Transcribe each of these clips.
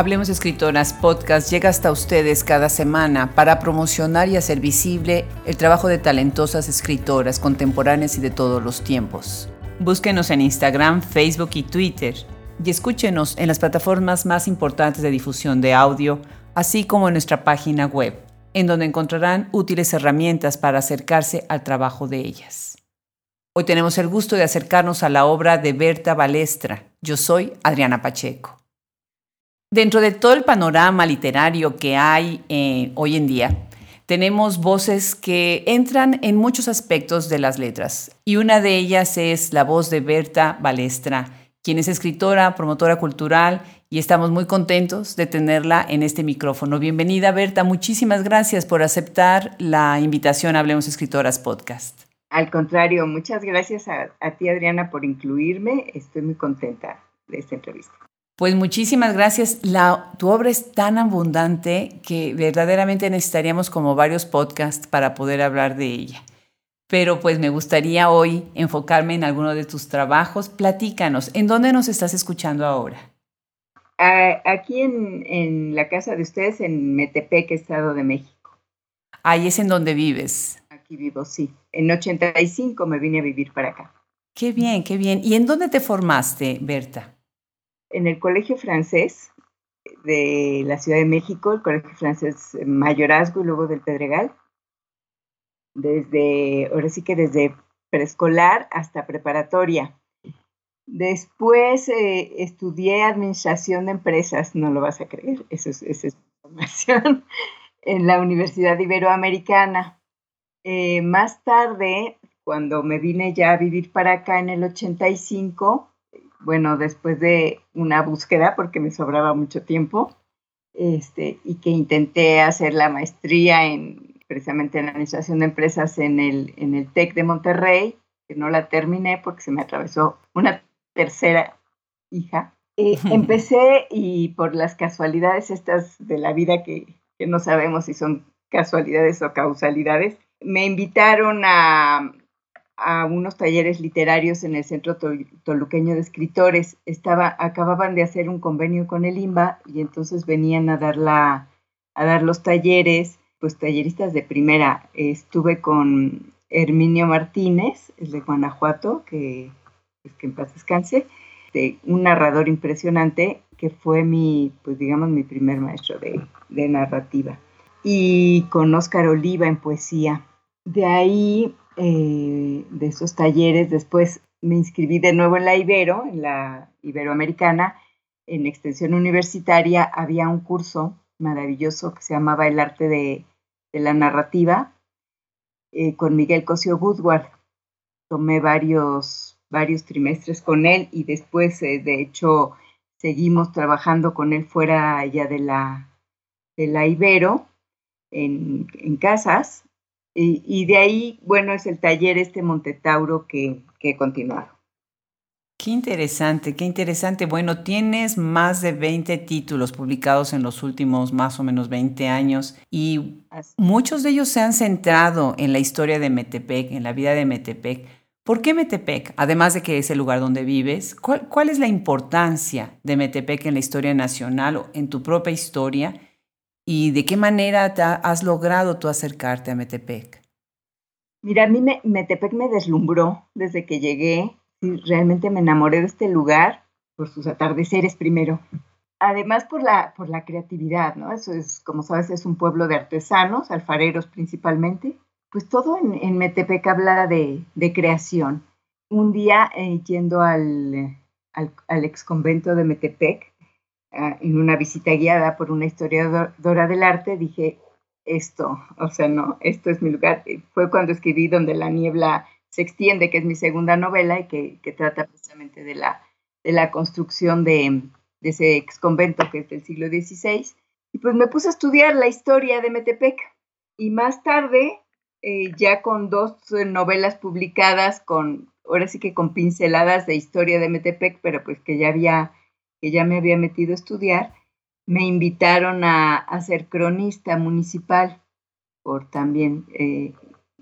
Hablemos Escritoras Podcast llega hasta ustedes cada semana para promocionar y hacer visible el trabajo de talentosas escritoras contemporáneas y de todos los tiempos. Búsquenos en Instagram, Facebook y Twitter y escúchenos en las plataformas más importantes de difusión de audio, así como en nuestra página web, en donde encontrarán útiles herramientas para acercarse al trabajo de ellas. Hoy tenemos el gusto de acercarnos a la obra de Berta Balestra. Yo soy Adriana Pacheco. Dentro de todo el panorama literario que hay eh, hoy en día, tenemos voces que entran en muchos aspectos de las letras y una de ellas es la voz de Berta Balestra, quien es escritora, promotora cultural y estamos muy contentos de tenerla en este micrófono. Bienvenida Berta, muchísimas gracias por aceptar la invitación a Hablemos Escritoras Podcast. Al contrario, muchas gracias a, a ti Adriana por incluirme, estoy muy contenta de esta entrevista. Pues muchísimas gracias. La, tu obra es tan abundante que verdaderamente necesitaríamos como varios podcasts para poder hablar de ella. Pero pues me gustaría hoy enfocarme en alguno de tus trabajos. Platícanos, ¿en dónde nos estás escuchando ahora? aquí en, en la casa de ustedes, en Metepec, Estado de México. Ahí es en donde vives. Aquí vivo, sí. En 85 me vine a vivir para acá. Qué bien, qué bien. ¿Y en dónde te formaste, Berta? En el Colegio Francés de la Ciudad de México, el Colegio Francés Mayorazgo y luego del Pedregal. Desde, ahora sí que desde preescolar hasta preparatoria. Después eh, estudié administración de empresas, no lo vas a creer, eso es, esa es información, en la Universidad Iberoamericana. Eh, más tarde, cuando me vine ya a vivir para acá en el 85, bueno, después de una búsqueda, porque me sobraba mucho tiempo, este, y que intenté hacer la maestría en precisamente en administración de empresas en el, en el TEC de Monterrey, que no la terminé porque se me atravesó una tercera hija. Eh, empecé y por las casualidades estas de la vida que, que no sabemos si son casualidades o causalidades, me invitaron a, a unos talleres literarios en el Centro Toluqueño de Escritores. Estaba, acababan de hacer un convenio con el IMBA y entonces venían a dar, la, a dar los talleres, pues talleristas de primera. Estuve con Herminio Martínez, el de Guanajuato, que, pues, que en paz descanse, de un narrador impresionante que fue mi, pues digamos, mi primer maestro de, de narrativa. Y con Óscar Oliva en poesía. De ahí eh, de esos talleres. Después me inscribí de nuevo en la Ibero, en la Iberoamericana, en extensión universitaria. Había un curso maravilloso que se llamaba El arte de, la narrativa eh, con Miguel Cosio Woodward. Tomé varios, varios trimestres con él y después, eh, de hecho, seguimos trabajando con él fuera ya de la, de la Ibero, en, en casas, y, de ahí, bueno, es el taller este Montetauro que, que he continuado. Qué interesante, qué interesante. Bueno, tienes más de 20 títulos publicados en los últimos más o menos 20 años y muchos de ellos se han centrado en la historia de Metepec, en la vida de Metepec. ¿Por qué Metepec? Además de que es el lugar donde vives, ¿cuál, cuál es la importancia de Metepec en la historia nacional o en tu propia historia? ¿Y de qué manera has logrado tú acercarte a Metepec? Mira, a mí Metepec me deslumbró desde que llegué. Realmente me enamoré de este lugar por sus atardeceres primero. Además por la, por la creatividad, ¿no? Eso es, como sabes, es un pueblo de artesanos, alfareros principalmente. Pues todo en, Metepec habla de, creación. Un día, eh, yendo al, al, al ex convento de Metepec, en una visita guiada por una historiadora del arte, dije, esto, o sea, no, esto es mi lugar. Fue cuando escribí Donde la niebla se extiende, que es mi segunda novela y que, trata precisamente de la, de la construcción de, ese ex convento que es del siglo XVI. Y pues me puse a estudiar la historia de Metepec. Y más tarde, eh, ya con dos novelas publicadas, con, ahora sí que con pinceladas de historia de Metepec, pero pues que ya había que ya me había metido a estudiar, me invitaron a, ser cronista municipal por también, eh,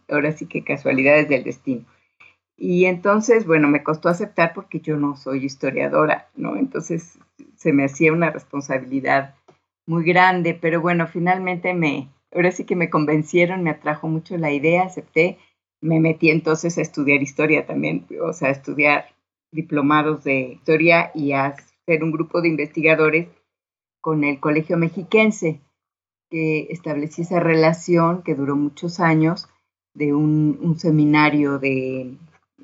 ahora sí que casualidades del destino. Y entonces, bueno, me costó aceptar porque yo no soy historiadora, ¿no? Entonces se me hacía una responsabilidad muy grande, pero bueno, finalmente me, ahora sí que me convencieron, me atrajo mucho la idea, acepté, me metí entonces a estudiar historia también, o sea, a estudiar diplomados de historia y a hacer un grupo de investigadores con el Colegio Mexiquense, que establecí esa relación que duró muchos años de un, seminario de,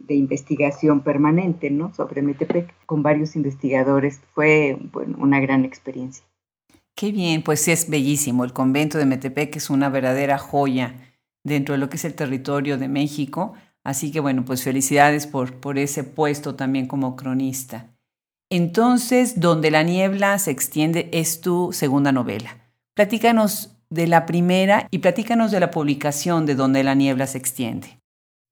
investigación permanente, ¿no? Sobre Metepec, con varios investigadores. Fue una gran experiencia. Qué bien, pues es bellísimo. El convento de Metepec es una verdadera joya dentro de lo que es el territorio de México. Así que bueno, pues felicidades por ese puesto también como cronista. Entonces, Donde la niebla se extiende es tu segunda novela. Platícanos de la primera y platícanos de la publicación de Donde la niebla se extiende.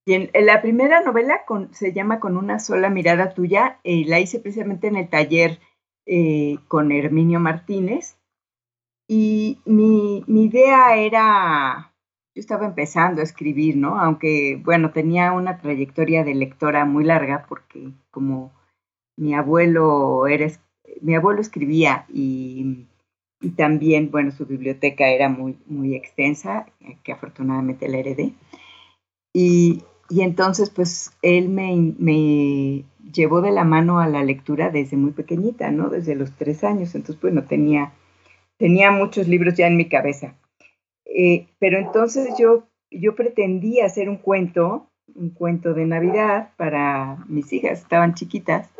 Bien, la primera novela se llama Con una sola mirada tuya. Eh, la hice precisamente en el taller eh, con Herminio Martínez. Y mi, mi idea era, yo estaba empezando a escribir, ¿no? Aunque, bueno, tenía una trayectoria de lectora muy larga porque como mi abuelo era, mi abuelo escribía y, también, bueno, su biblioteca era muy, muy extensa, que afortunadamente la heredé. Y, entonces, pues, él me, me, llevó de la mano a la lectura desde muy pequeñita, ¿no? Desde los tres años. Entonces, bueno, tenía, tenía muchos libros ya en mi cabeza. Eh, pero entonces yo, yo pretendía hacer un cuento, un cuento de Navidad para mis hijas, estaban chiquitas,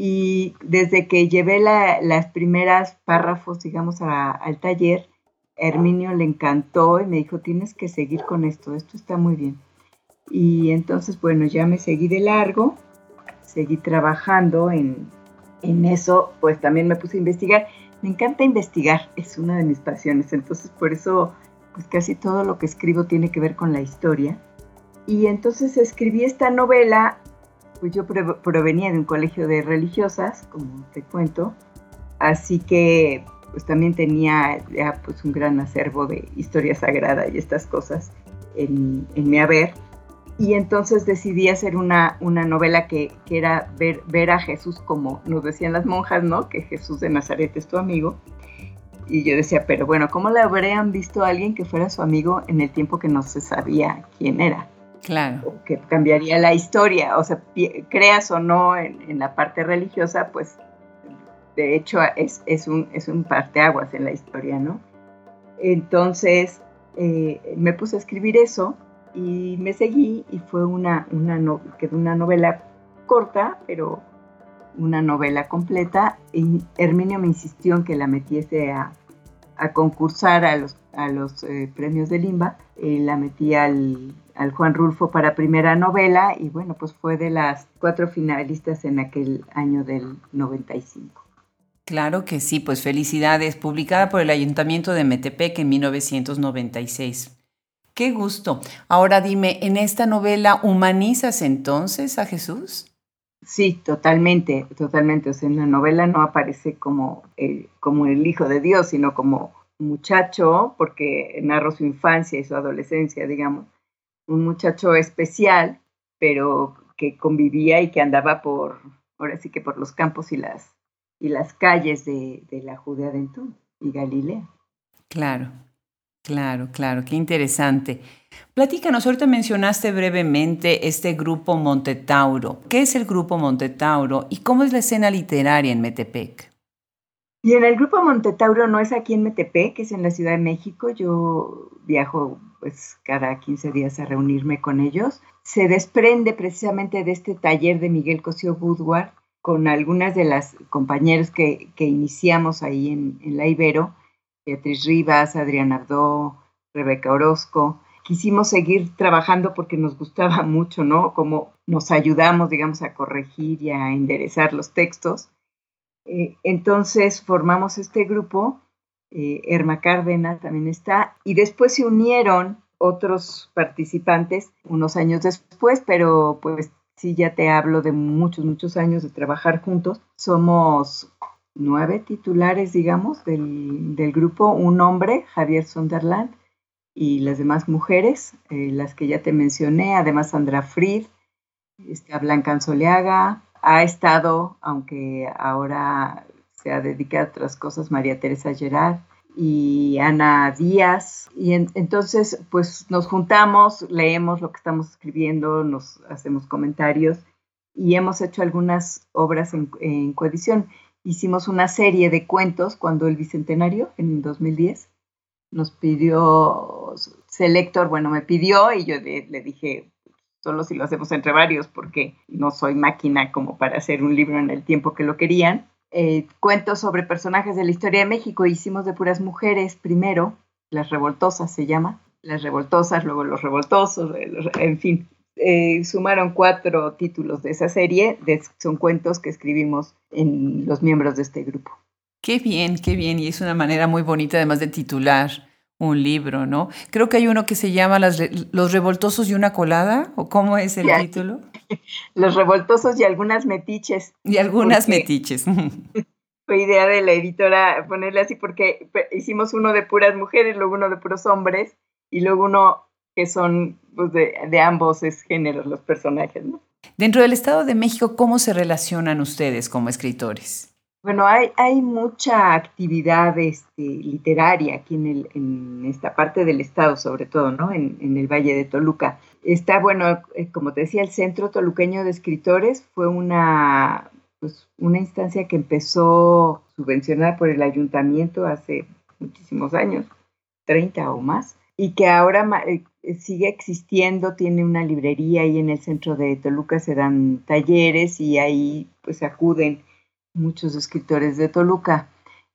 y desde que llevé las primeras párrafos, digamos, al taller, Herminio le encantó y me dijo, tienes que seguir con esto, esto está muy bien. Y entonces, bueno, ya me seguí de largo, seguí trabajando en, en eso, pues también me puse a investigar. Me encanta investigar, es una de mis pasiones, entonces por eso, pues casi todo lo que escribo tiene que ver con la historia. Y entonces escribí esta novela pues yo provenía de un colegio de religiosas, como te cuento, así que pues también tenía ya pues un gran acervo de historia sagrada y estas cosas en, mi haber. Y entonces decidí hacer una, una novela que, que, era ver, ver a Jesús como nos decían las monjas, ¿no? Que Jesús de Nazaret es tu amigo. Y yo decía, pero bueno, ¿cómo le habrían visto a alguien que fuera su amigo en el tiempo que no se sabía quién era? Claro. Que cambiaría la historia, o sea, creas o no en, la parte religiosa, pues de hecho es, es, un, es un parteaguas en la historia, ¿no? Entonces eh, me puse a escribir eso y me seguí y fue una, una, una novela corta, pero una novela completa. Y Herminio me insistió en que la metiese a, a concursar a los, a los eh, premios de Limba. Eh, la metí al, al, Juan Rulfo para primera novela y bueno, pues fue de las cuatro finalistas en aquel año del 95. Claro que sí, pues felicidades, publicada por el Ayuntamiento de Metepec en 1996. Qué gusto. Ahora dime, ¿en esta novela humanizas entonces a Jesús? Sí, totalmente, totalmente. O sea, en la novela no aparece como, eh, como el hijo de Dios, sino como muchacho, porque narro su infancia y su adolescencia, digamos. Un muchacho especial, pero que convivía y que andaba por, ahora sí que por los campos y las, y las calles de, de la Judea de entonces y Galilea. Claro, claro, claro, qué interesante. Platícanos, ahorita mencionaste brevemente este grupo Montetauro. ¿Qué es el grupo Montetauro y cómo es la escena literaria en Metepec? Y en el grupo Montetauro no es aquí en Metepec, es en la Ciudad de México. Yo viajo pues cada 15 días a reunirme con ellos. Se desprende precisamente de este taller de Miguel Cosío Woodward con algunas de las compañeras que, iniciamos ahí en, en la Ibero, Beatriz Rivas, Adrián Abdó, Rebeca Orozco quisimos seguir trabajando porque nos gustaba mucho, ¿no? Como nos ayudamos, digamos, a corregir y a enderezar los textos. Eh, entonces formamos este grupo, eh, Erma Cárdenas también está, y después se unieron otros participantes unos años después, pero pues sí, ya te hablo de muchos, muchos años de trabajar juntos. Somos nueve titulares, digamos, del, del grupo, un hombre, Javier Sonderland, y las demás mujeres, eh, las que ya te mencioné, además Sandra Fried, está Blanca Anzoleaga, ha estado, aunque ahora se ha dedicado a otras cosas, María Teresa Gerard y Ana Díaz. Y entonces, pues nos juntamos, leemos lo que estamos escribiendo, nos hacemos comentarios y hemos hecho algunas obras en, coedición. Hicimos una serie de cuentos cuando el Bicentenario, en 2010, nos pidió, Selector, bueno, me pidió y yo le dije, solo si lo hacemos entre varios, porque no soy máquina como para hacer un libro en el tiempo que lo querían. Eh, cuentos sobre personajes de la historia de México. Hicimos de puras mujeres primero, las revoltosas se llama, las revoltosas, luego los revoltosos, en fin. Eh, sumaron cuatro títulos de esa serie, son cuentos que escribimos en los miembros de este grupo. Qué bien, qué bien, y es una manera muy bonita además de titular un libro, ¿no? Creo que hay uno que se llama Los revoltosos y una colada, ¿o cómo es el título? Los revoltosos y algunas metiches. Y algunas metiches. Fue idea de la editora ponerle así porque hicimos uno de puras mujeres, luego uno de puros hombres y luego uno que son pues, de, de ambos géneros los personajes, ¿no? Dentro del Estado de México, ¿cómo se relacionan ustedes como escritores? Bueno, hay, hay mucha actividad este, literaria aquí en, el, en esta parte del estado, sobre todo, ¿no? En, en, el Valle de Toluca. Está, bueno, eh, como te decía, el Centro Toluqueño de Escritores fue una, pues, una instancia que empezó subvencionada por el ayuntamiento hace muchísimos años, 30 o más, y que ahora eh, sigue existiendo, tiene una librería y en el centro de Toluca se dan talleres y ahí pues acuden muchos escritores de Toluca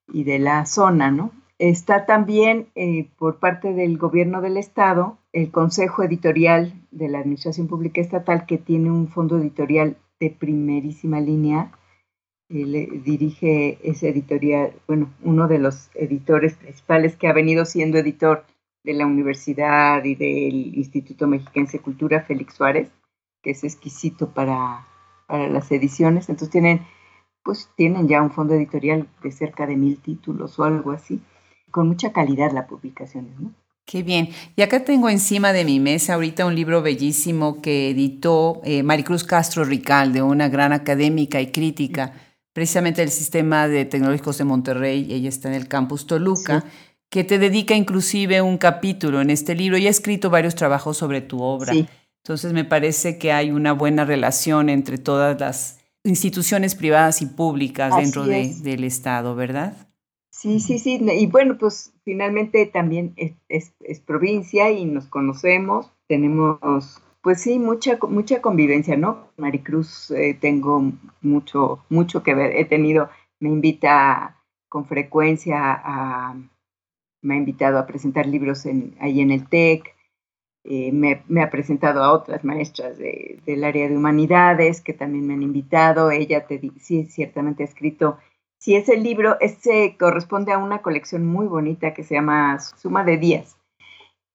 y de la zona, ¿no? Está también eh, por parte del gobierno del estado el Consejo Editorial de la Administración Pública Estatal que tiene un fondo editorial de primerísima línea. Él dirige ese editorial, bueno, uno de los editores principales que ha venido siendo editor de la universidad y del Instituto Mexiquense de Cultura, Félix Suárez, que es exquisito para, para las ediciones. Entonces tienen pues tienen ya un fondo editorial de cerca de mil títulos o algo así, con mucha calidad las publicaciones, ¿no? Qué bien. Y acá tengo encima de mi mesa ahorita un libro bellísimo que editó eh, Maricruz Castro Ricalde, una gran académica y crítica, precisamente del sistema de tecnológicos de Monterrey. Ella está en el campus Toluca. que te dedica inclusive un capítulo en este libro y ha escrito varios trabajos sobre tu obra. Entonces me parece que hay una buena relación entre todas las instituciones privadas y públicas dentro de, del Estado, ¿verdad? Sí, sí, sí. Y bueno, pues finalmente también es, provincia y nos conocemos, tenemos, pues sí, mucha, mucha convivencia, ¿no? Maricruz, eh, tengo mucho, mucho que ver. He tenido, me invita con frecuencia a, me ha invitado a presentar libros en, ahí en el TEC, eh, me, ha presentado a otras maestras del área de humanidades que también me han invitado. Ella te, sí, ciertamente ha escrito. Sí, ese libro ese corresponde a una colección muy bonita que se llama Suma de Días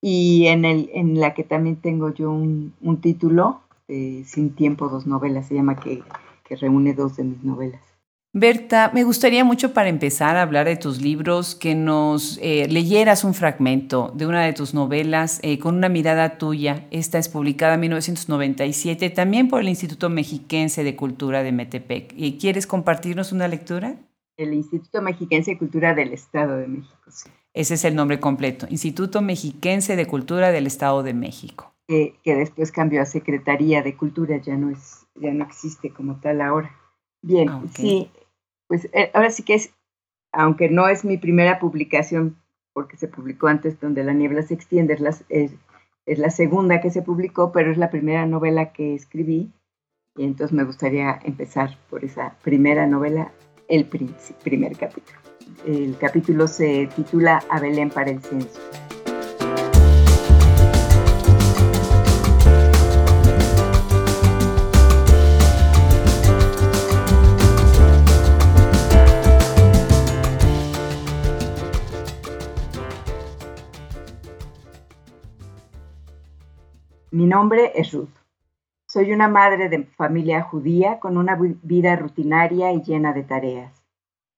y en, el, en la que también tengo yo un, título, Sin Tiempo, dos novelas, se llama que, que reúne dos de mis novelas. Berta, me gustaría mucho para empezar a hablar de tus libros que nos eh, leyeras un fragmento de una de tus novelas eh, con una mirada tuya. Esta es publicada en 1997 también por el Instituto Mexiquense de Cultura de Metepec. ¿Y ¿Quieres compartirnos una lectura? El Instituto Mexiquense de Cultura del Estado de México. Sí. Ese es el nombre completo, Instituto Mexiquense de Cultura del Estado de México. que después cambió a Secretaría de Cultura, ya no, es, ya no existe como tal ahora. Bien, ah, sí, pues eh, ahora sí que es, aunque no es mi primera publicación, porque se publicó antes donde la niebla se extiende, es la, es, la segunda que se publicó, pero es la primera novela que escribí, y entonces me gustaría empezar por esa primera novela, el primer capítulo. El capítulo se titula A Belén para el censo. Mi nombre es Ruth. Soy una madre de familia judía con una vida rutinaria y llena de tareas.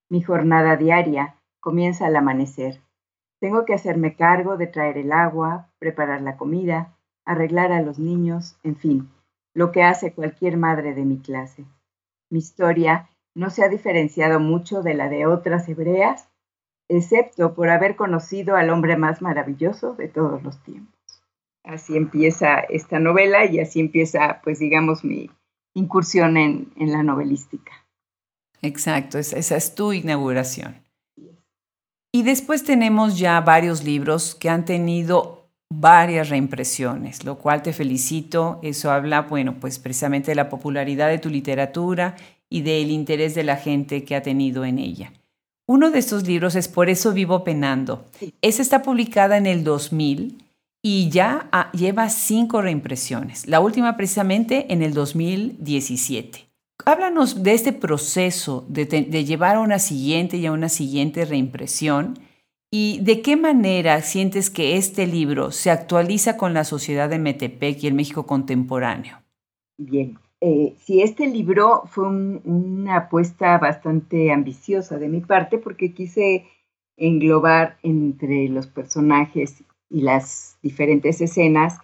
Mi jornada diaria comienza al amanecer. Tengo que hacerme cargo de traer el agua, preparar la comida, arreglar a los niños, en fin, lo que hace cualquier madre de mi clase. Mi historia no se ha diferenciado mucho de la de otras hebreas, excepto por haber conocido al hombre más maravilloso de todos los tiempos. Así empieza esta novela y así empieza, pues digamos, mi incursión en, la novelística. Exacto, esa es tu inauguración. Y después tenemos ya varios libros que han tenido varias reimpresiones, lo cual te felicito. Eso habla, bueno, pues precisamente de la popularidad de tu literatura y del interés de la gente que ha tenido en ella. Uno de estos libros es Por eso vivo penando. Esa está publicada en el 2000 y ya lleva cinco reimpresiones, la última precisamente en el 2017. Háblanos de este proceso de, de llevar a una siguiente y a una siguiente reimpresión y de qué manera sientes que este libro se actualiza con la sociedad de Metepec y el México contemporáneo. Bien, eh, si este libro fue una apuesta bastante ambiciosa de mi parte porque quise englobar entre los personajes y las diferentes escenas,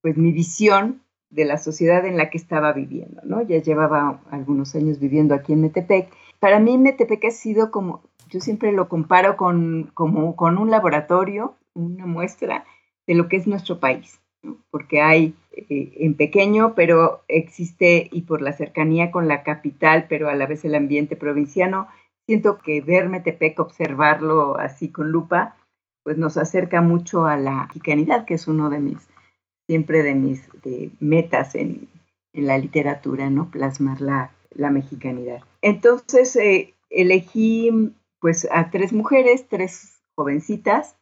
pues mi visión de la sociedad en la que estaba viviendo, ¿no? Ya llevaba algunos años viviendo aquí en Metepec. Para mí Metepec ha sido como, yo siempre lo comparo con, como, con un laboratorio, una muestra de lo que es nuestro país, porque hay eh, en pequeño, pero existe y por la cercanía con la capital, pero a la vez el ambiente provinciano, siento que ver Metepec, observarlo así con lupa, pues nos acerca mucho a la mexicanidad, que es uno de mis, siempre de mis metas en, la literatura, ¿no? Plasmar la, la mexicanidad. Entonces eh, elegí pues a tres mujeres, tres jovencitas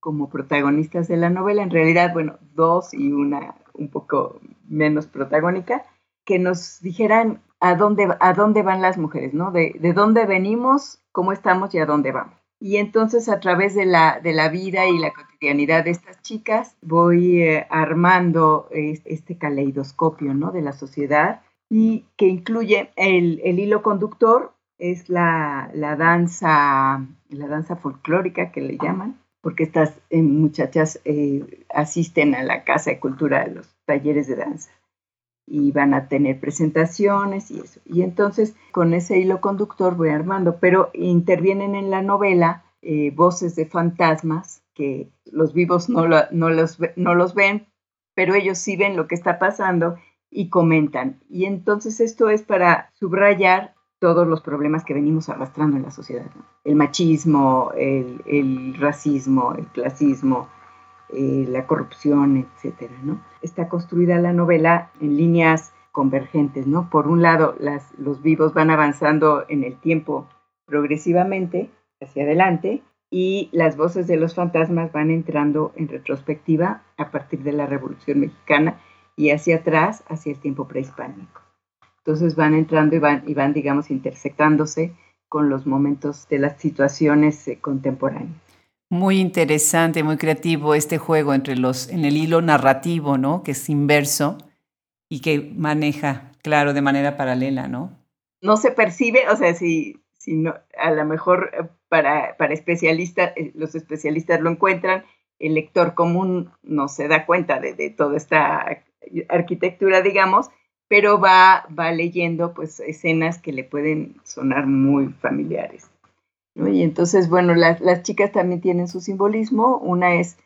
como protagonistas de la novela, en realidad, bueno, dos y una un poco menos protagónica, que nos dijeran a dónde, a dónde van las mujeres, ¿no? De, de dónde venimos, cómo estamos y a dónde vamos. Y entonces a través de la, de la vida y la cotidianidad de estas chicas voy eh, armando este, caleidoscopio ¿no? de la sociedad y que incluye el, el hilo conductor, es la, la, danza, la danza folclórica que le llaman, porque estas eh, muchachas eh, asisten a la Casa de Cultura, a los talleres de danza y van a tener presentaciones y eso. Y entonces con ese hilo conductor voy armando, pero intervienen en la novela eh, voces de fantasmas que los vivos no, no, los, no los ven, pero ellos sí ven lo que está pasando y comentan. Y entonces esto es para subrayar todos los problemas que venimos arrastrando en la sociedad. El machismo, el, el racismo, el clasismo, eh, la corrupción, etcétera, ¿no? Está construida la novela en líneas convergentes, ¿no? Por un lado, los vivos van avanzando en el tiempo progresivamente hacia adelante y las voces de los fantasmas van entrando en retrospectiva a partir de la Revolución Mexicana y hacia atrás, hacia el tiempo prehispánico. Entonces van entrando y van, y van digamos, intersectándose con los momentos de las situaciones eh, contemporáneas. Muy interesante, muy creativo este juego entre los, en el hilo narrativo, ¿no? Que es inverso y que maneja, claro, de manera paralela, ¿no? No se percibe, o sea, si, si no, a lo mejor eh, para, para especialistas, eh, los especialistas lo encuentran, el lector común no se da cuenta de, de toda esta arquitectura, digamos, pero va, va leyendo pues escenas que le pueden sonar muy familiares. Y entonces, bueno, las, chicas también tienen su simbolismo. Una es,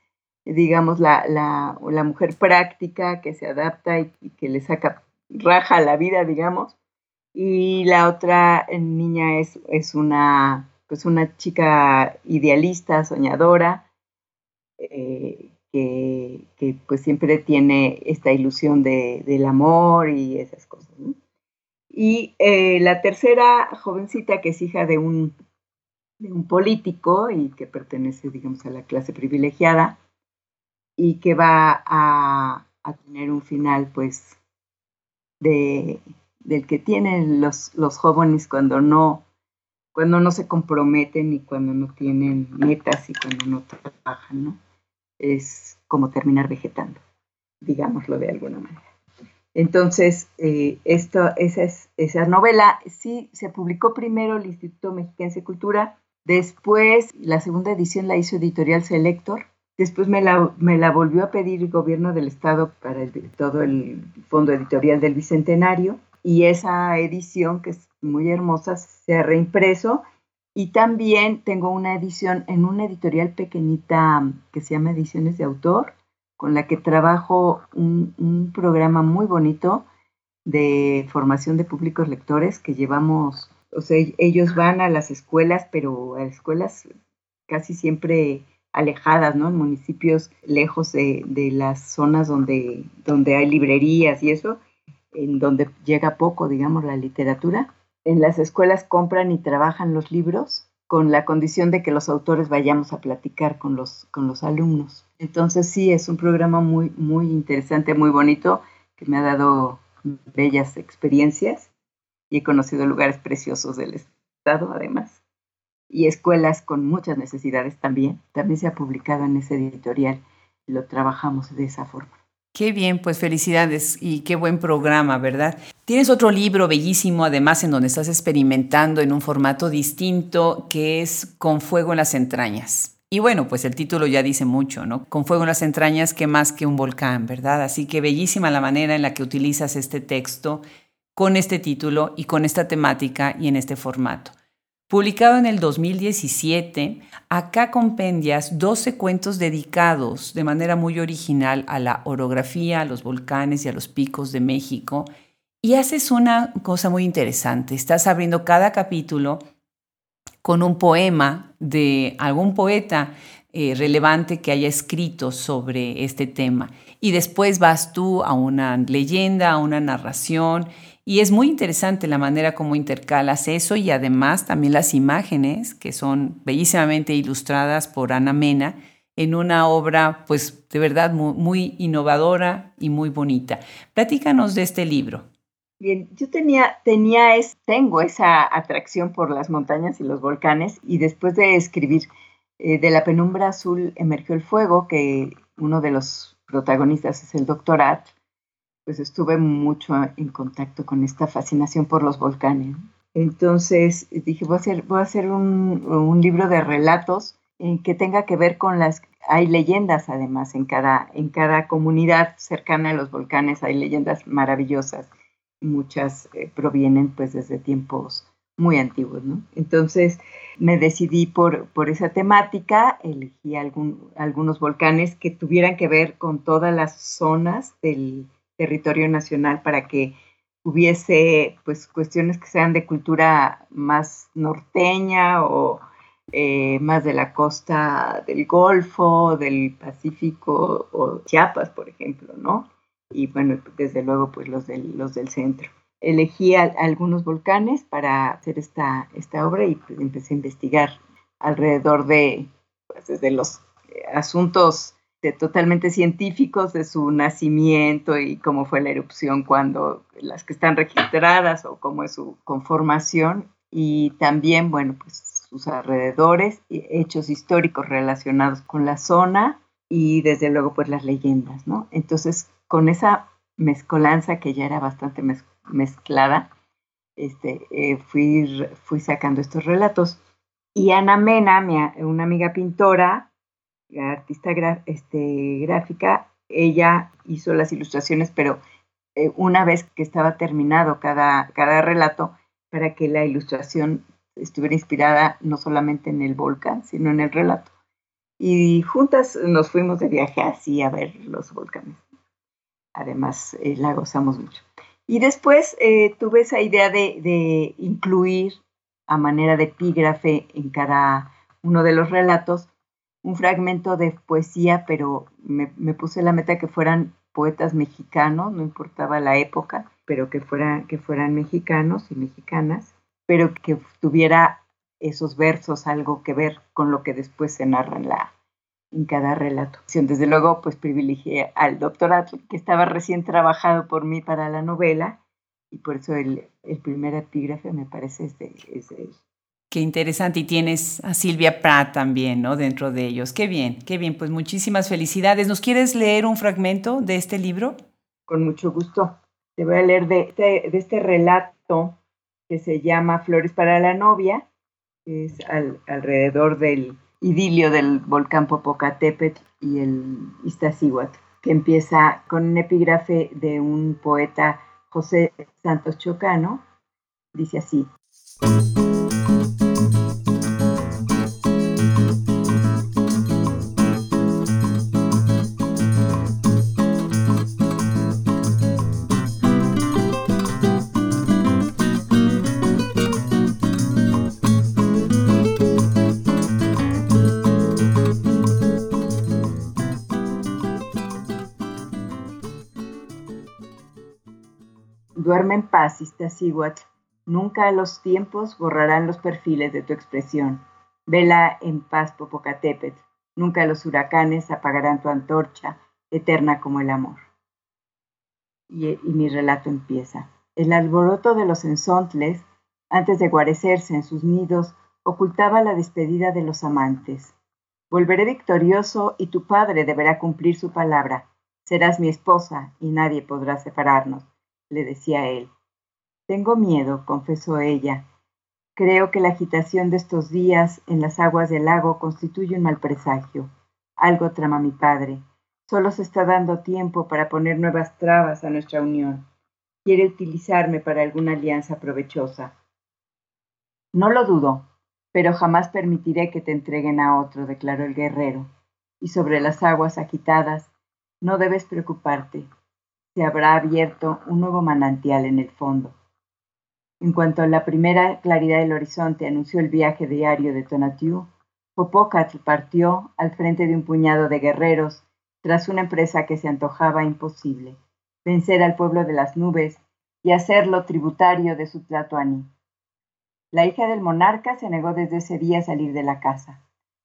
digamos, la, la, mujer práctica que se adapta y, que le saca raja a la vida, digamos. Y la otra niña es, es una, pues una chica idealista, soñadora, eh, que, que, pues siempre tiene esta ilusión de, del amor y esas cosas. Y eh, la tercera jovencita, que es hija de un de un político y que pertenece, digamos, a la clase privilegiada y que va a, tener un final, pues, de, del que tienen los, los jóvenes cuando no, cuando no se comprometen y cuando no tienen metas y cuando no trabajan, ¿no? Es como terminar vegetando, digámoslo de alguna manera. Entonces, eh, esto, esa, es, esa novela sí se publicó primero el Instituto Mexiquense de Cultura Después, la segunda edición la hizo Editorial Selector. Después me la, me la volvió a pedir el gobierno del estado para todo el fondo editorial del Bicentenario. Y esa edición, que es muy hermosas, se ha reimpreso. Y también tengo una edición en una editorial pequeñita que se llama Ediciones de Autor, con la que trabajo un programa muy bonito de formación de públicos lectores que llevamos, o sea, ellos van a las escuelas, pero a escuelas casi siempre alejadas, ¿no? En municipios lejos de, las zonas donde, donde hay librerías y eso, en donde llega poco, digamos, la literatura. En las escuelas compran y trabajan los libros con la condición de que los autores vayamos a platicar con los, con los alumnos. Entonces sí, es un programa muy, muy interesante, muy bonito, que me ha dado bellas experiencias y he conocido lugares preciosos del estado, además y escuelas con muchas necesidades también. También se ha publicado en ese editorial lo trabajamos de esa forma. Qué bien, pues felicidades y qué buen programa, ¿verdad? Tienes otro libro bellísimo, además, en donde estás experimentando en un formato distinto, que es Con Fuego en las Entrañas. Y bueno, pues el título ya dice mucho, ¿no? Con Fuego en las Entrañas, que más que un volcán, ¿verdad? Así que bellísima la manera en la que utilizas este texto con este título y con esta temática y en este formato. Publicado en el 2017, acá compendias 12 cuentos dedicados de manera muy original a la orografía, a los volcanes y a los picos de México. Y haces una cosa muy interesante. Estás abriendo cada capítulo con un poema de algún poeta eh, relevante que haya escrito sobre este tema. Y después vas tú a una leyenda, a una narración y es muy interesante la manera como intercalas eso y además también las imágenes que son bellísimamente ilustradas por Ana Mena en una obra pues de verdad muy, innovadora y muy bonita. Platícanos de este libro. Bien, yo tenía, tenía es, tengo esa atracción por las montañas y los volcanes y después de escribir eh, de la penumbra azul emergió el fuego, que uno de los protagonistas es el doctor At, pues estuve mucho en contacto con esta fascinación por los volcanes. Entonces dije, voy a hacer, voy a hacer un, libro de relatos en que tenga que ver con las... Hay leyendas además en cada, en cada comunidad cercana a los volcanes, hay leyendas maravillosas. Muchas eh, provienen pues desde tiempos muy antiguos, ¿no? Entonces me decidí por, por esa temática, elegí algún, algunos volcanes que tuvieran que ver con todas las zonas del, territorio nacional para que hubiese pues cuestiones que sean de cultura más norteña o eh, más de la costa del Golfo, del Pacífico o Chiapas, por ejemplo, ¿no? Y bueno, desde luego pues los del, los del centro. Elegí algunos volcanes para hacer esta, esta obra y pues, empecé a investigar alrededor de, pues, desde los asuntos totalmente científicos de su nacimiento y cómo fue la erupción cuando las que están registradas o cómo es su conformación y también, bueno, pues sus alrededores, hechos históricos relacionados con la zona y desde luego pues las leyendas, ¿no? Entonces, con esa mezcolanza que ya era bastante mezclada, este, eh, fui, fui sacando estos relatos. Y Ana Mena, una amiga pintora, artista este, gráfica, ella hizo las ilustraciones, pero eh, una vez que estaba terminado cada, cada relato, para que la ilustración estuviera inspirada no solamente en el volcán, sino en el relato. Y juntas nos fuimos de viaje así a ver los volcanes. Además, eh, la gozamos mucho. Y después eh, tuve esa idea de, de, incluir a manera de epígrafe en cada uno de los relatos un fragmento de poesía, pero me, puse la meta que fueran poetas mexicanos, no importaba la época, pero que, fuera, que fueran mexicanos y mexicanas, pero que tuviera esos versos algo que ver con lo que después se narra en, la, cada relato. Desde luego, pues privilegié al doctorado que estaba recién trabajado por mí para la novela, y por eso el, primer epígrafe me parece es es Qué interesante. Y tienes a Silvia Pratt también, ¿no? Dentro de ellos. Qué bien, qué bien. Pues muchísimas felicidades. ¿Nos quieres leer un fragmento de este libro? Con mucho gusto. Te voy a leer de este, de este relato que se llama Flores para la novia, que es alrededor del idilio del volcán Popocatépetl y el Iztaccíhuatl, que empieza con un epígrafe de un poeta José Santos Chocano, Dice así. En paz, Iztaccíhuatl. Nunca los tiempos borrarán los perfiles de tu expresión. Vela en paz, Popocatépetl. Nunca los huracanes apagarán tu antorcha, eterna como el amor. Y, y mi relato empieza. El alboroto de los ensontles, antes de guarecerse en sus nidos, ocultaba la despedida de los amantes. Volveré victorioso y tu padre deberá cumplir su palabra. Serás mi esposa y nadie podrá separarnos le decía él. Tengo miedo, confesó ella. Creo que la agitación de estos días en las aguas del lago constituye un mal presagio. Algo trama mi padre. Solo se está dando tiempo para poner nuevas trabas a nuestra unión. Quiere utilizarme para alguna alianza provechosa. No lo dudo, pero jamás permitiré que te entreguen a otro, declaró el guerrero. Y sobre las aguas agitadas, no debes preocuparte se habrá abierto un nuevo manantial en el fondo. En cuanto a la primera claridad del horizonte anunció el viaje diario de Tonatiuh, Popocatl partió al frente de un puñado de guerreros tras una empresa que se antojaba imposible, vencer al pueblo de las nubes y hacerlo tributario de su Tlatoani. La hija del monarca se negó desde ese día a salir de la casa.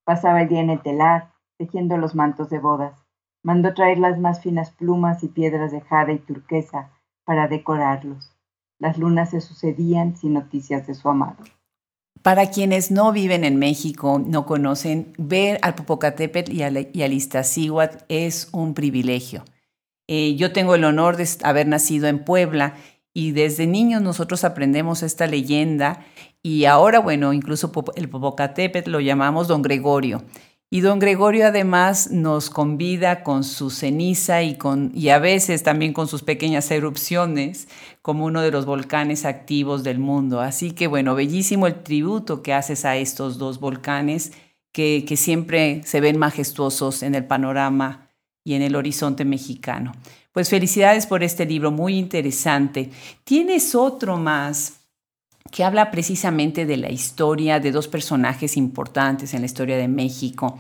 Pasaba el día en el telar, tejiendo los mantos de bodas. Mandó traer las más finas plumas y piedras de jade y turquesa para decorarlos. Las lunas se sucedían sin noticias de su amado. Para quienes no viven en México, no conocen, ver al Popocatépetl y al, y es un privilegio. Eh, yo tengo el honor de haber nacido en Puebla y desde niños nosotros aprendemos esta leyenda y ahora, bueno, incluso el Popocatépetl lo llamamos Don Gregorio. Y don Gregorio además nos convida con su ceniza y, con, y a veces también con sus pequeñas erupciones como uno de los volcanes activos del mundo. Así que bueno, bellísimo el tributo que haces a estos dos volcanes que, que siempre se ven majestuosos en el panorama y en el horizonte mexicano. Pues felicidades por este libro, muy interesante. Tienes otro más que habla precisamente de la historia de dos personajes importantes en la historia de México,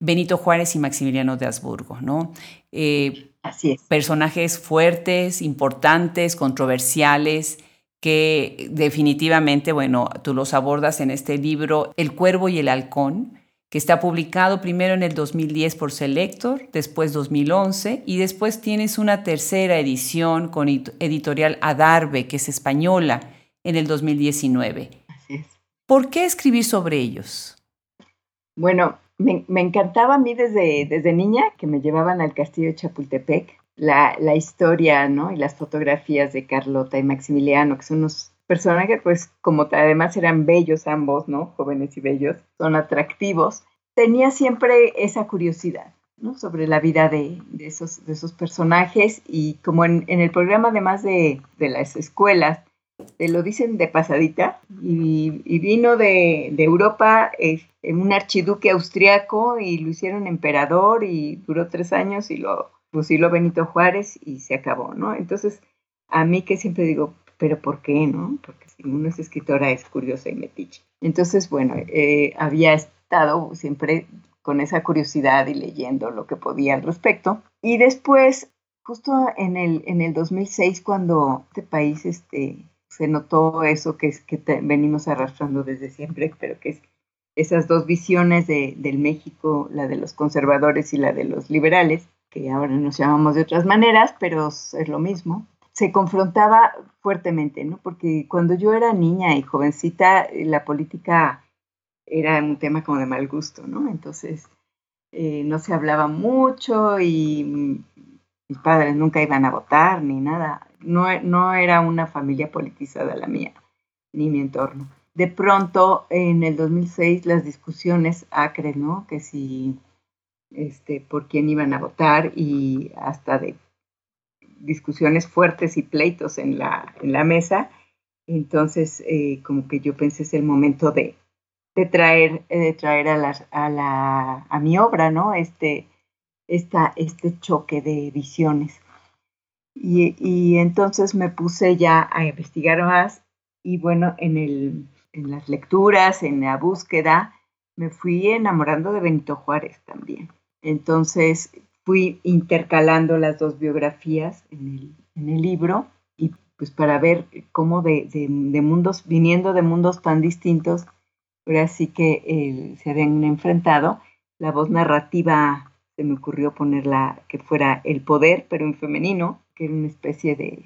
Benito Juárez y Maximiliano de Habsburgo, ¿no? Eh, Así es. Personajes fuertes, importantes, controversiales, que definitivamente, bueno, tú los abordas en este libro, El Cuervo y el Halcón, que está publicado primero en el 2010 por Selector, después 2011, y después tienes una tercera edición con editorial Adarve, que es española, en el 2019. Así es. ¿Por qué escribir sobre ellos? Bueno, me, encantaba a mí desde, desde niña que me llevaban al castillo de Chapultepec, la, la, historia ¿no? y las fotografías de Carlota y Maximiliano, que son unos personajes, pues como además eran bellos ambos, ¿no? Jóvenes y bellos, son atractivos. Tenía siempre esa curiosidad. ¿no? sobre la vida de, de, esos, de esos personajes y como en, en el programa además de, de las escuelas te lo dicen de pasadita, y, vino de, Europa eh, en un archiduque austriaco y lo hicieron emperador y duró tres años y lo fusiló Benito Juárez y se acabó, ¿no? Entonces, a mí que siempre digo, pero ¿por qué, no? Porque si uno es escritora es curiosa y metiche. Entonces, bueno, eh, había estado siempre con esa curiosidad y leyendo lo que podía al respecto. Y después, justo en el, en el 2006, cuando este país este, se notó eso que, es, que venimos arrastrando desde siempre, pero que es esas dos visiones de, del México, la de los conservadores y la de los liberales, que ahora nos llamamos de otras maneras, pero es lo mismo, se confrontaba fuertemente, ¿no? Porque cuando yo era niña y jovencita, la política era un tema como de mal gusto, ¿no? Entonces, eh, no se hablaba mucho y mis padres nunca iban a votar ni nada no, era una familia politizada la mía, ni mi entorno. De pronto, en el 2006, las discusiones acres, ¿no? Que si, este, por quién iban a votar y hasta de discusiones fuertes y pleitos en la, en la mesa, Entonces, eh, como que yo pensé es el momento de, de traer, eh, de traer a, la, a, la, a mi obra, ¿no? Este, esta, este choque de visiones. Y, y, entonces me puse ya a investigar más y bueno, en, el, en las lecturas, en la búsqueda, me fui enamorando de Benito Juárez también. Entonces fui intercalando las dos biografías en el, en el libro y pues para ver cómo de, de, mundos, viniendo de mundos tan distintos, ahora sí que eh, se habían enfrentado. La voz narrativa se me ocurrió ponerla que fuera el poder, pero en femenino, que una especie de,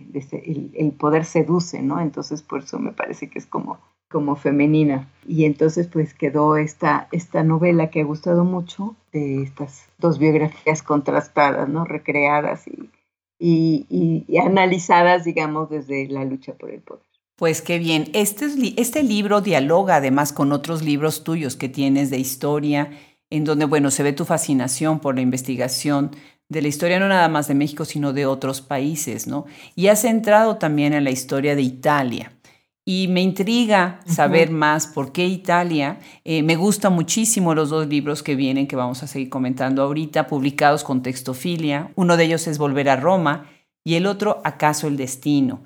el, poder seduce, ¿no? Entonces por eso me parece que es como como femenina. Y entonces pues quedó esta, esta novela que ha gustado mucho, de estas dos biografías contrastadas, ¿no? Recreadas y, y, y, analizadas, digamos, desde la lucha por el poder. Pues qué bien. Este, este libro dialoga además con otros libros tuyos que tienes de historia, en donde, bueno, se ve tu fascinación por la investigación de la historia no nada más de México, sino de otros países, ¿no? Y has entrado también en la historia de Italia. Y me intriga saber más por qué Italia. Eh, me gustan muchísimo los dos libros que vienen, que vamos a seguir comentando ahorita, publicados con Textofilia. Uno de ellos es Volver a Roma y el otro, ¿Acaso el Destino?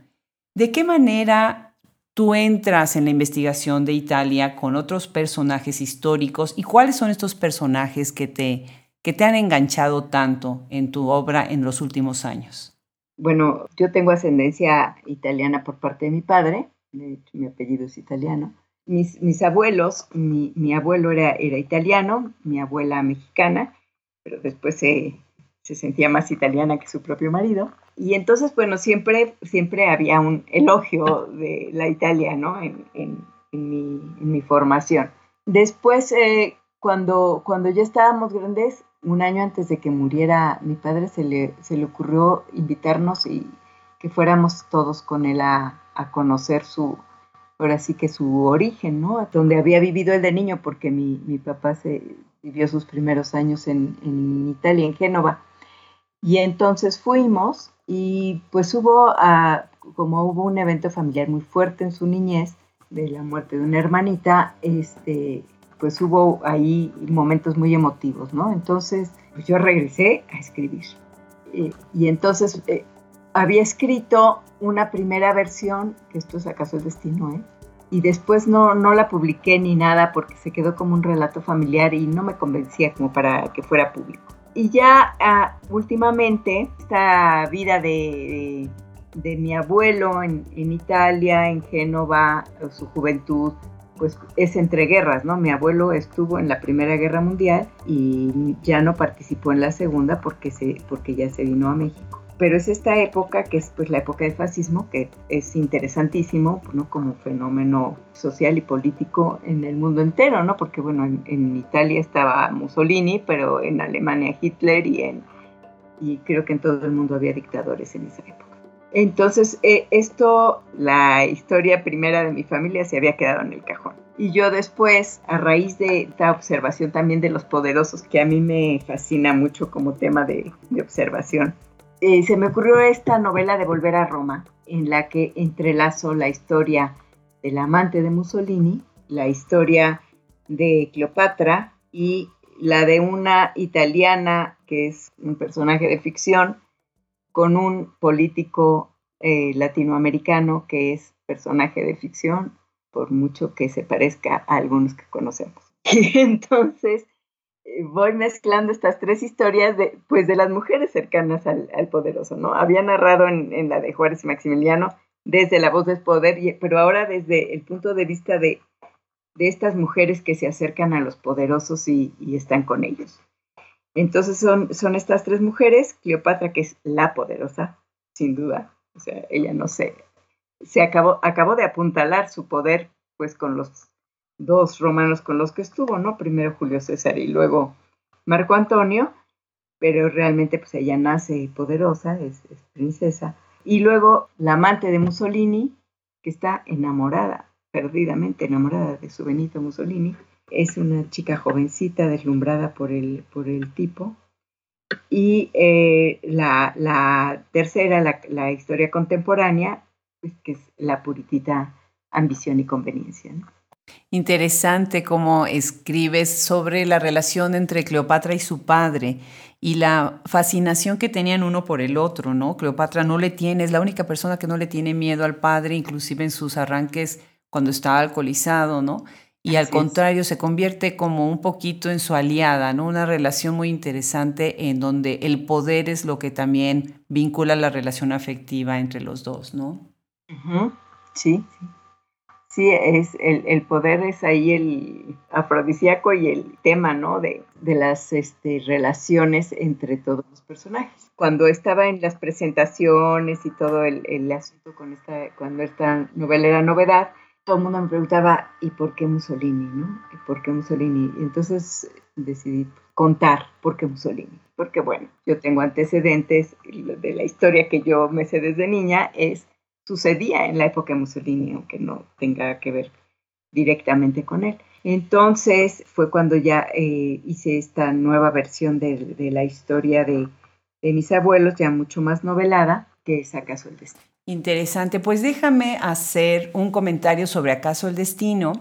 ¿De qué manera tú entras en la investigación de Italia con otros personajes históricos y cuáles son estos personajes que te, que te han enganchado tanto en tu obra en los últimos años? Bueno, yo tengo ascendencia italiana por parte de mi padre de hecho mi apellido es italiano. Mis, mis abuelos, mi, mi, abuelo era, era italiano, mi abuela mexicana, pero después se, se, sentía más italiana que su propio marido. Y entonces, bueno, siempre, siempre había un elogio de la Italia, ¿no? En, en, en, mi, en mi, formación. Después, eh, cuando, cuando ya estábamos grandes, un año antes de que muriera mi padre, se le, se le ocurrió invitarnos y que fuéramos todos con él a, a conocer su, ahora sí que su origen, ¿no? Donde había vivido él de niño, porque mi, mi papá se vivió sus primeros años en, en, Italia, en Génova. Y entonces fuimos y pues hubo, ah, como hubo un evento familiar muy fuerte en su niñez, de la muerte de una hermanita, este, pues hubo ahí momentos muy emotivos, ¿no? Entonces, pues yo regresé a escribir. Eh, y entonces eh, había escrito una primera versión, que esto es acaso el destino, ¿eh? y después no, no la publiqué ni nada porque se quedó como un relato familiar y no me convencía como para que fuera público. Y ya ah, últimamente, esta vida de, de, mi abuelo en, en, Italia, en Génova, su juventud, pues es entre guerras, ¿no? Mi abuelo estuvo en la Primera Guerra Mundial y ya no participó en la Segunda porque, se, porque ya se vino a México pero es esta época que es pues la época del fascismo que es interesantísimo ¿no? como fenómeno social y político en el mundo entero no porque bueno en, Italia estaba Mussolini pero en Alemania Hitler y en y creo que en todo el mundo había dictadores en esa época entonces eh, esto la historia primera de mi familia se había quedado en el cajón. Y yo después, a raíz de esta observación también de los poderosos, que a mí me fascina mucho como tema de, observación, eh, se me ocurrió esta novela de Volver a Roma, en la que entrelazo la historia del amante de Mussolini, la historia de Cleopatra y la de una italiana que es un personaje de ficción con un político eh, latinoamericano que es personaje de ficción, por mucho que se parezca a algunos que conocemos. Y entonces eh, voy mezclando estas tres historias de, pues, de las mujeres cercanas al, poderoso, ¿no? Había narrado en, la de Juárez y Maximiliano desde la voz del poder, pero ahora desde el punto de vista de, de estas mujeres que se acercan a los poderosos y, están con ellos. Entonces son, son estas tres mujeres, Cleopatra, que es la poderosa, sin duda, o sea, ella no sé, se acabó, acabó de apuntalar su poder pues con los dos romanos con los que estuvo, ¿no? Primero Julio César y luego Marco Antonio, pero realmente pues ella nace poderosa, es, princesa. Y luego la amante de Mussolini, que está enamorada, perdidamente enamorada de su Benito Mussolini, es una chica jovencita deslumbrada por el, por el tipo. Y eh, la, tercera, la, historia contemporánea, pues, que es la puritita ambición y conveniencia. Interesante cómo escribes sobre la relación entre Cleopatra y su padre y la fascinación que tenían uno por el otro, ¿no? Cleopatra no le tiene, es la única persona que no le tiene miedo al padre, inclusive en sus arranques cuando está alcoholizado, ¿no? Y al contrario, se convierte como un poquito en su aliada, ¿no? Una relación muy interesante en donde el poder es lo que también vincula la relación afectiva entre los dos, ¿no? Sí, sí. Sí, es, el, poder es ahí el afrodisíaco y el tema, ¿no? De, de las este, relaciones entre todos los personajes. Cuando estaba en las presentaciones y todo el, el asunto con esta, cuando esta novela era novedad, todo el mundo me preguntaba, ¿y por qué Mussolini? ¿no? ¿Y por qué Mussolini? Y entonces decidí contar por qué Mussolini. Porque bueno, yo tengo antecedentes de la historia que yo me sé desde niña, es sucedía en la época de Mussolini, aunque no tenga que ver directamente con él. Entonces fue cuando ya eh, hice esta nueva versión de, la historia de, de mis abuelos, ya mucho más novelada, que es acaso el destino. Interesante. Pues déjame hacer un comentario sobre acaso el destino,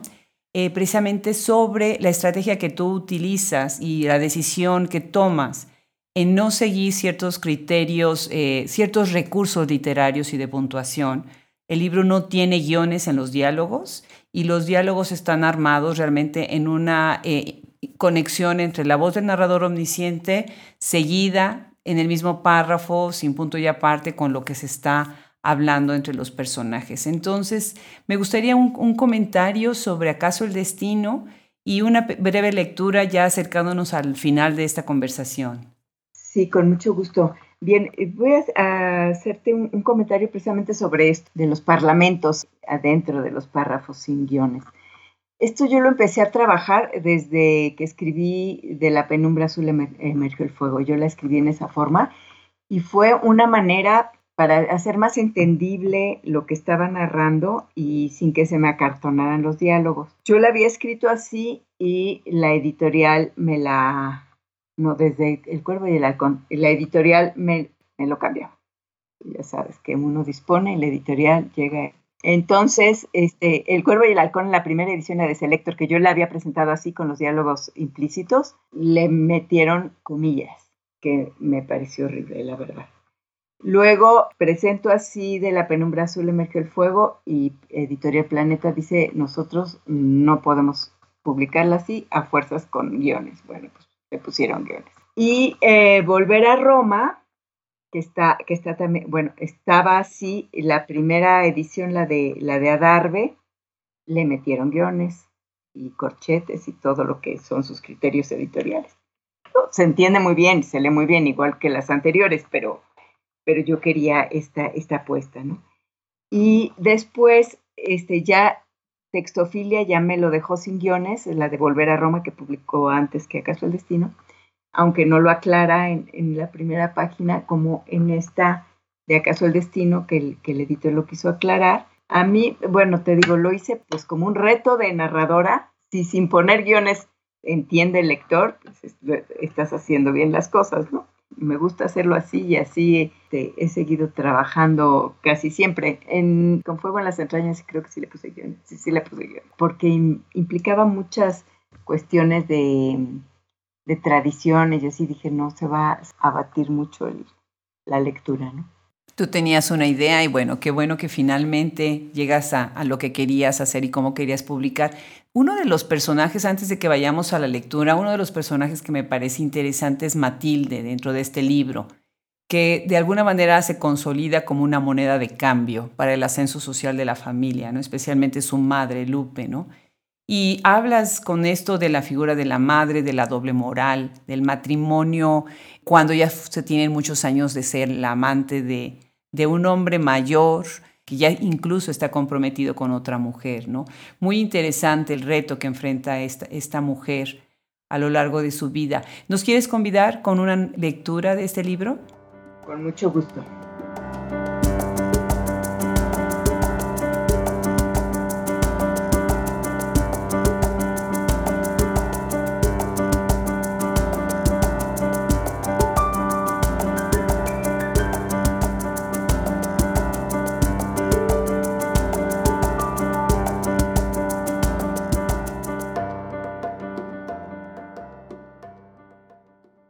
eh, precisamente sobre la estrategia que tú utilizas y la decisión que tomas en no seguir ciertos criterios, eh, ciertos recursos literarios y de puntuación. El libro no tiene guiones en los diálogos y los diálogos están armados realmente en una eh, conexión entre la voz del narrador omnisciente seguida en el mismo párrafo, sin punto y aparte, con lo que se está hablando entre los personajes. Entonces, me gustaría un, comentario sobre acaso el destino y una breve lectura ya acercándonos al final de esta conversación. Sí, con mucho gusto. Bien, eh, voy a hacerte un, un, comentario precisamente sobre esto, de los parlamentos adentro de los párrafos sin guiones. Esto yo lo empecé a trabajar desde que escribí de la penumbra azul emergió el fuego. Yo la escribí en esa forma y fue una manera para hacer más entendible lo que estaba narrando y sin que se me acartonaran los diálogos. Yo la había escrito así y la editorial me la, no, desde El Cuervo y el Halcón, la editorial me, lo cambió. Ya sabes que uno dispone y la editorial llega. Entonces, este, El Cuervo y el Halcón, en la primera edición de Selector, que yo la había presentado así con los diálogos implícitos, le metieron comillas, que me pareció horrible, la verdad. Luego presento así de la penumbra azul emerge el fuego y Editorial Planeta dice nosotros no podemos publicarla así a fuerzas con guiones. Bueno, pues le pusieron guiones. Y eh, Volver a Roma, que está, que está también, bueno, estaba así, la primera edición, la de, la de Adarve, le metieron guiones y corchetes y todo lo que son sus criterios editoriales. Se entiende muy bien, se lee muy bien, igual que las anteriores, pero pero yo quería esta, esta apuesta, ¿no? Y después, este, ya Textofilia ya me lo dejó sin guiones, la de Volver a Roma que publicó antes que Acaso el Destino, aunque no lo aclara en, la primera página como en esta de Acaso el Destino que el, que el editor lo quiso aclarar. A mí, bueno, te digo, lo hice pues como un reto de narradora, si sin poner guiones entiende el lector, pues estás haciendo bien las cosas, ¿no? Me gusta hacerlo así y así este, he seguido trabajando casi siempre. En, con Fuego en las entrañas creo que sí le puse guion, sí, sí le puse guion, porque implicaba muchas cuestiones de, de tradiciones y así dije, no, se va a batir mucho la lectura, ¿no? Tú tenías una idea y bueno, qué bueno que finalmente llegas a, lo que querías hacer y cómo querías publicar. Uno de los personajes, antes de que vayamos a la lectura, uno de los personajes que me parece interesante es Matilde dentro de este libro, que de alguna manera se consolida como una moneda de cambio para el ascenso social de la familia, ¿no? especialmente su madre, Lupe, ¿no? Y hablas con esto de la figura de la madre, de la doble moral, del matrimonio, cuando ya se tienen muchos años de ser la amante de, de un hombre mayor que ya incluso está comprometido con otra mujer, ¿no? Muy interesante el reto que enfrenta esta, esta mujer a lo largo de su vida. ¿Nos quieres convidar con una lectura de este libro? Con mucho gusto.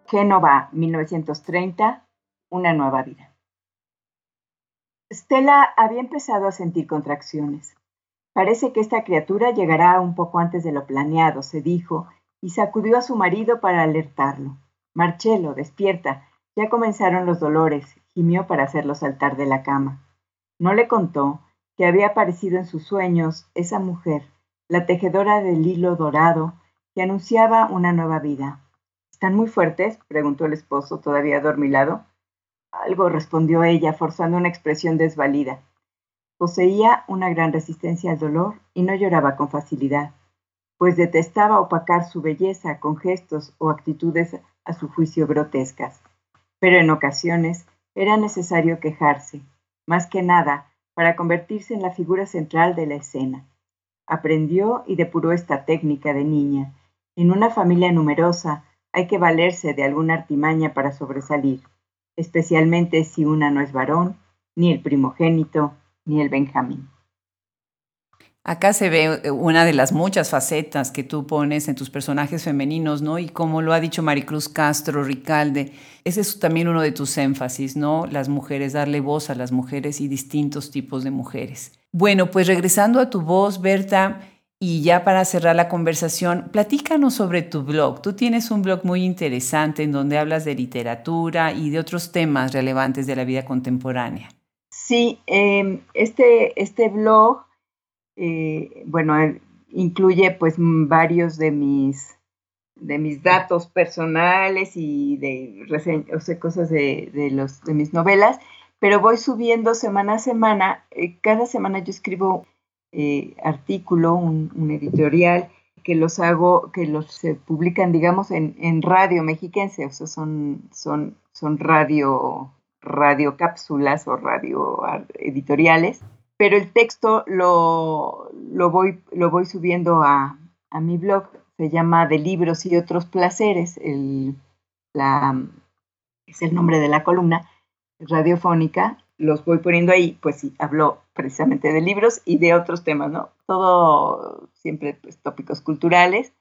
Génova, 1930, Una nueva vida. Stella había empezado a sentir contracciones. Parece que esta criatura llegará un poco antes de lo planeado, se dijo, y sacudió a su marido para alertarlo. Marcelo, despierta, ya comenzaron los dolores, gimió para hacerlo saltar de la cama. No le contó que había aparecido en sus sueños esa mujer, la tejedora del hilo dorado, que anunciaba una nueva vida. ¿Están muy fuertes? preguntó el esposo, todavía adormilado. Algo respondió ella, forzando una expresión desvalida. Poseía una gran resistencia al dolor y no lloraba con facilidad, pues detestaba opacar su belleza con gestos o actitudes a su juicio grotescas. Pero en ocasiones era necesario quejarse, más que nada para convertirse en la figura central de la escena. Aprendió y depuró esta técnica de niña. En una familia numerosa, hay que valerse de alguna artimaña para sobresalir, especialmente si una no es varón, ni el primogénito, ni el Benjamín. Acá se ve eh, una de las muchas facetas que tú pones en tus personajes femeninos, ¿no? Y como lo ha dicho Maricruz Castro, Ricalde, ese es también uno de tus énfasis, ¿no? Las mujeres, darle voz a las mujeres y distintos tipos de mujeres. Bueno, pues regresando a tu voz, Berta, y ya para cerrar la conversación, platícanos sobre tu blog. Tú tienes un blog muy interesante en donde hablas de literatura y de otros temas relevantes de la vida contemporánea. Sí, em, este, este blog, eh, bueno, incluye pues varios de mis, de mis datos personales y de cosas de, de mis novelas, pero voy subiendo semana a semana. Eh, cada semana yo escribo eh, artículo, un, editorial, que los hago, que los se publican, digamos, en, en radio mexiquense, o sea, son, son, son radio, radio cápsulas o radio editoriales, pero el texto lo, lo, voy, lo voy subiendo a, a mi blog, se llama De libros y otros placeres, el, la, es el nombre de la columna radiofónica, los voy poniendo ahí, pues sí, hablo precisamente de libros y de otros temas, ¿no? Todo siempre pues, tópicos culturales.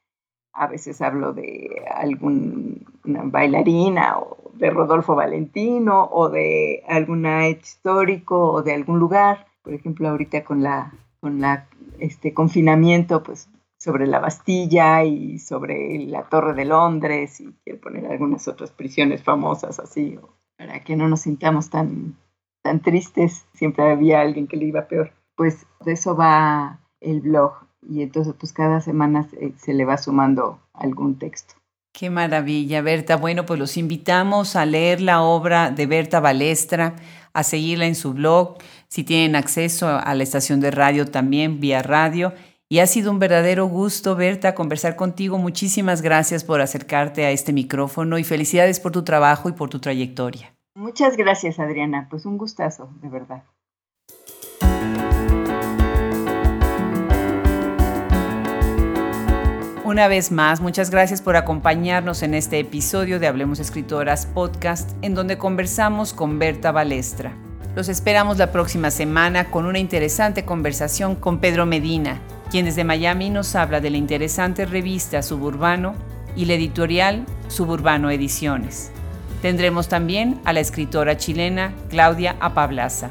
A veces hablo de alguna bailarina o de Rodolfo Valentino o de algún hecho histórico o de algún lugar. Por ejemplo, ahorita con la con la este confinamiento, pues sobre la Bastilla y sobre la Torre de Londres y quiero poner algunas otras prisiones famosas así para que no nos sintamos tan tan tristes, siempre había alguien que le iba peor. Pues de eso va el blog y entonces pues cada semana se, le va sumando algún texto. Qué maravilla, Berta. Bueno, pues los invitamos a leer la obra de Berta Balestra, a seguirla en su blog, si tienen acceso a la estación de radio también, vía radio. Y ha sido un verdadero gusto, Berta, conversar contigo. Muchísimas gracias por acercarte a este micrófono y felicidades por tu trabajo y por tu trayectoria. Muchas gracias, Adriana. Pues un gustazo, de verdad. Una vez más, muchas gracias por acompañarnos en este episodio de Hablemos Escritoras Podcast, en donde conversamos con Berta Balestra. Los esperamos la próxima semana con una interesante conversación con Pedro Medina, quien desde Miami nos habla de la interesante revista Suburbano y la editorial Suburbano Ediciones. Tendremos también a la escritora chilena Claudia Apablaza.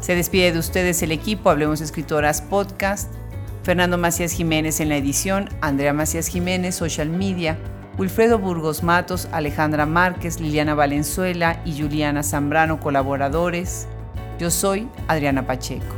Se despide de ustedes el equipo Hablemos Escritoras Podcast, Fernando Macías Jiménez en la edición, Andrea Macías Jiménez, Social Media, Wilfredo Burgos Matos, Alejandra Márquez, Liliana Valenzuela y Juliana Zambrano, colaboradores. Yo soy Adriana Pacheco.